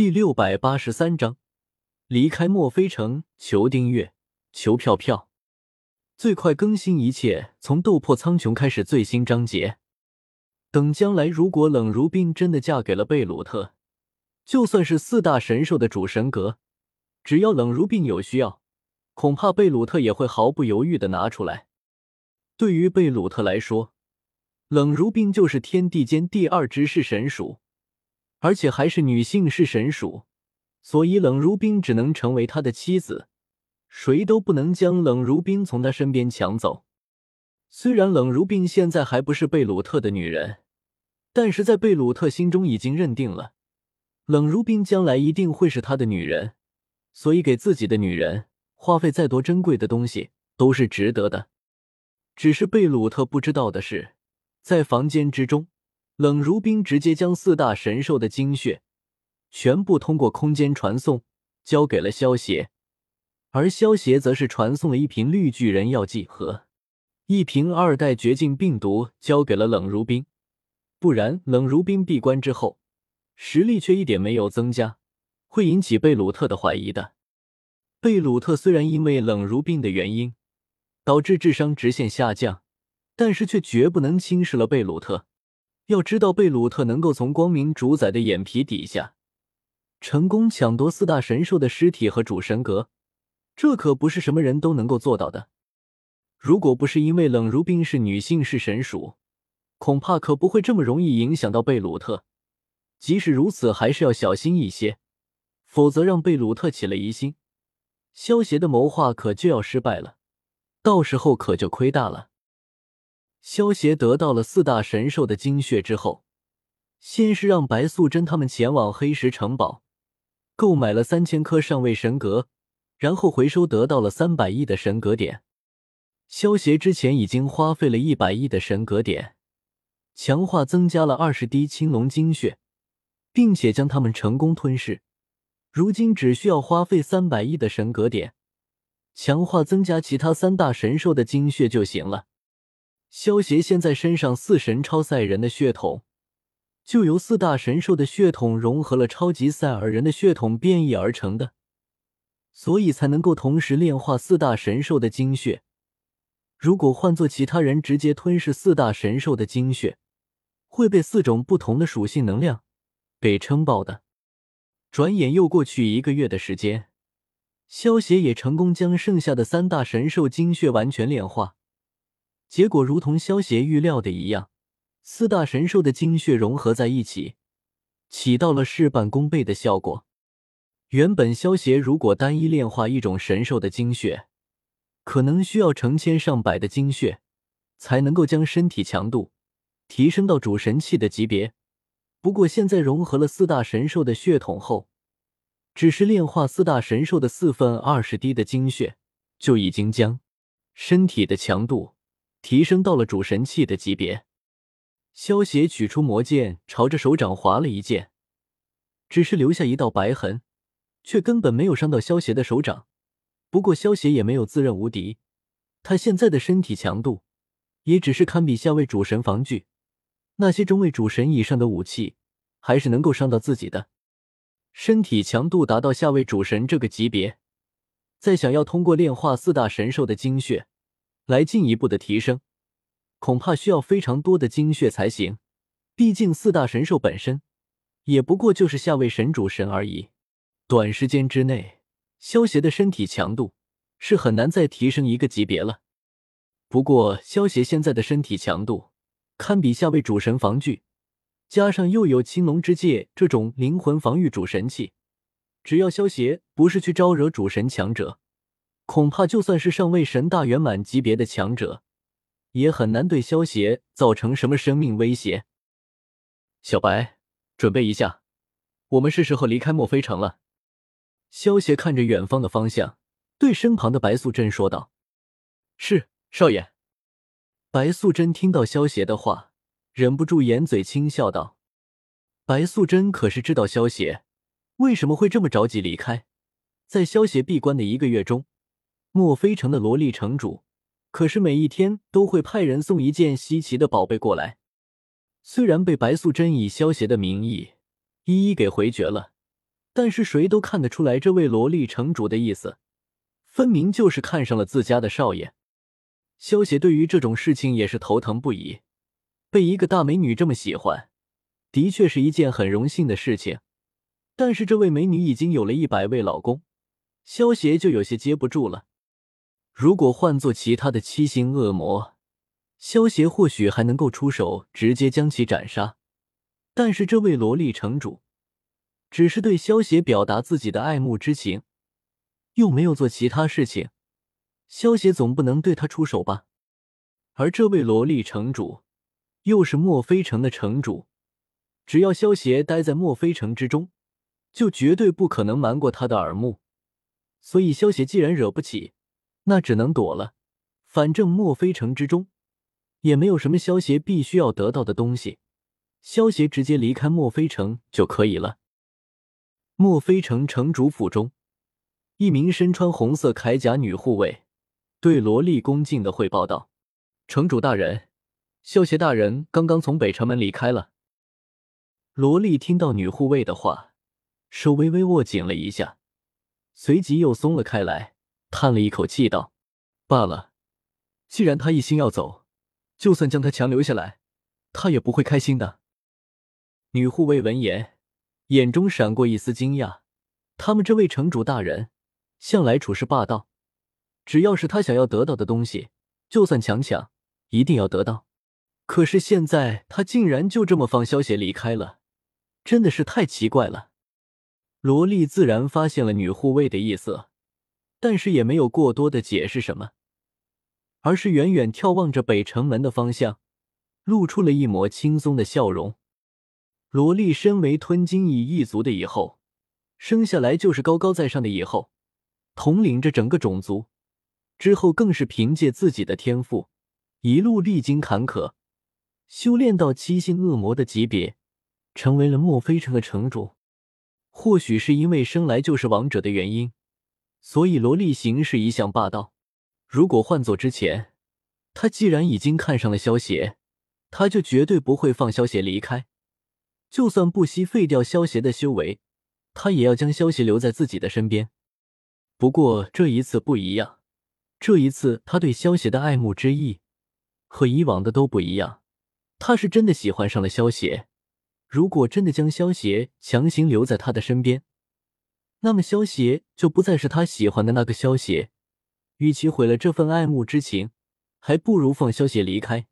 第六百八十三章，离开墨菲城，求订阅，求票票，最快更新一切从斗破苍穹开始最新章节。等将来如果冷如冰真的嫁给了贝鲁特，就算是四大神兽的主神格，只要冷如冰有需要，恐怕贝鲁特也会毫不犹豫的拿出来。对于贝鲁特来说，冷如冰就是天地间第二只是神属。而且还是女性是神属，所以冷如冰只能成为他的妻子，谁都不能将冷如冰从他身边抢走。虽然冷如冰现在还不是贝鲁特的女人，但是在贝鲁特心中已经认定了，冷如冰将来一定会是他的女人，所以给自己的女人花费再多珍贵的东西都是值得的。只是贝鲁特不知道的是，在房间之中。冷如冰直接将四大神兽的精血全部通过空间传送交给了萧邪，而萧邪则是传送了一瓶绿巨人药剂和一瓶二代绝境病毒交给了冷如冰。不然，冷如冰闭关之后实力却一点没有增加，会引起贝鲁特的怀疑的。贝鲁特虽然因为冷如冰的原因导致智商直线下降，但是却绝不能轻视了贝鲁特。要知道，贝鲁特能够从光明主宰的眼皮底下成功抢夺四大神兽的尸体和主神格，这可不是什么人都能够做到的。如果不是因为冷如冰是女性是神属，恐怕可不会这么容易影响到贝鲁特。即使如此，还是要小心一些，否则让贝鲁特起了疑心，萧邪的谋划可就要失败了，到时候可就亏大了。萧协得到了四大神兽的精血之后，先是让白素贞他们前往黑石城堡，购买了三千颗上位神格，然后回收得到了三百亿的神格点。萧协之前已经花费了一百亿的神格点，强化增加了二十滴青龙精血，并且将它们成功吞噬。如今只需要花费三百亿的神格点，强化增加其他三大神兽的精血就行了。萧协现在身上四神超赛人的血统，就由四大神兽的血统融合了超级赛尔人的血统变异而成的，所以才能够同时炼化四大神兽的精血。如果换做其他人直接吞噬四大神兽的精血，会被四种不同的属性能量给撑爆的。转眼又过去一个月的时间，萧协也成功将剩下的三大神兽精血完全炼化。结果如同萧协预料的一样，四大神兽的精血融合在一起，起到了事半功倍的效果。原本萧协如果单一炼化一种神兽的精血，可能需要成千上百的精血才能够将身体强度提升到主神器的级别。不过现在融合了四大神兽的血统后，只是炼化四大神兽的四分二十滴的精血，就已经将身体的强度。提升到了主神器的级别，萧协取出魔剑，朝着手掌划了一剑，只是留下一道白痕，却根本没有伤到萧协的手掌。不过萧协也没有自认无敌，他现在的身体强度也只是堪比下位主神防具，那些中位主神以上的武器还是能够伤到自己的。身体强度达到下位主神这个级别，再想要通过炼化四大神兽的精血。来进一步的提升，恐怕需要非常多的精血才行。毕竟四大神兽本身也不过就是下位神主神而已。短时间之内，萧协的身体强度是很难再提升一个级别了。不过，萧协现在的身体强度堪比下位主神防具，加上又有青龙之戒这种灵魂防御主神器，只要萧协不是去招惹主神强者。恐怕就算是上位神大圆满级别的强者，也很难对萧协造成什么生命威胁。小白，准备一下，我们是时候离开墨菲城了。萧协看着远方的方向，对身旁的白素贞说道：“是，少爷。”白素贞听到萧协的话，忍不住掩嘴轻笑道：“白素贞可是知道萧协为什么会这么着急离开，在萧协闭关的一个月中。”墨菲城的萝莉城主，可是每一天都会派人送一件稀奇的宝贝过来。虽然被白素贞以萧邪的名义一一给回绝了，但是谁都看得出来，这位萝莉城主的意思，分明就是看上了自家的少爷。萧邪对于这种事情也是头疼不已，被一个大美女这么喜欢，的确是一件很荣幸的事情。但是这位美女已经有了一百位老公，萧邪就有些接不住了。如果换做其他的七星恶魔，萧协或许还能够出手直接将其斩杀。但是这位萝莉城主，只是对萧协表达自己的爱慕之情，又没有做其他事情。萧协总不能对他出手吧？而这位萝莉城主，又是墨菲城的城主，只要萧协待在墨菲城之中，就绝对不可能瞒过他的耳目。所以萧协既然惹不起，那只能躲了。反正墨菲城之中，也没有什么萧协必须要得到的东西，萧协直接离开墨菲城就可以了。墨菲城城主府中，一名身穿红色铠甲女护卫。对萝莉恭敬的汇报道：“城主大人，萧协大人刚刚从北城门离开了。”萝莉听到女护卫的话，手微微握紧了一下，随即又松了开来，叹了一口气道：“罢了，既然他一心要走，就算将他强留下来，他也不会开心的。”女护卫闻言，眼中闪过一丝惊讶，他们这位城主大人向来处事霸道。只要是他想要得到的东西，就算强抢，一定要得到。可是现在他竟然就这么放萧协离开了，真的是太奇怪了。萝莉自然发现了女护卫的意思，但是也没有过多的解释什么，而是远远眺望着北城门的方向，露出了一抹轻松的笑容。萝莉身为吞金蚁一族的蚁后，生下来就是高高在上的蚁后，统领着整个种族。之后更是凭借自己的天赋，一路历经坎坷，修炼到七星恶魔的级别，成为了墨菲城的城主。或许是因为生来就是王者的原因，所以萝莉行事一向霸道。如果换做之前，他既然已经看上了萧邪，他就绝对不会放萧邪离开。就算不惜废掉萧邪的修为，他也要将萧邪留在自己的身边。不过这一次不一样。这一次，他对萧邪的爱慕之意和以往的都不一样。他是真的喜欢上了萧邪。如果真的将萧邪强行留在他的身边，那么萧邪就不再是他喜欢的那个萧邪。与其毁了这份爱慕之情，还不如放萧邪离开。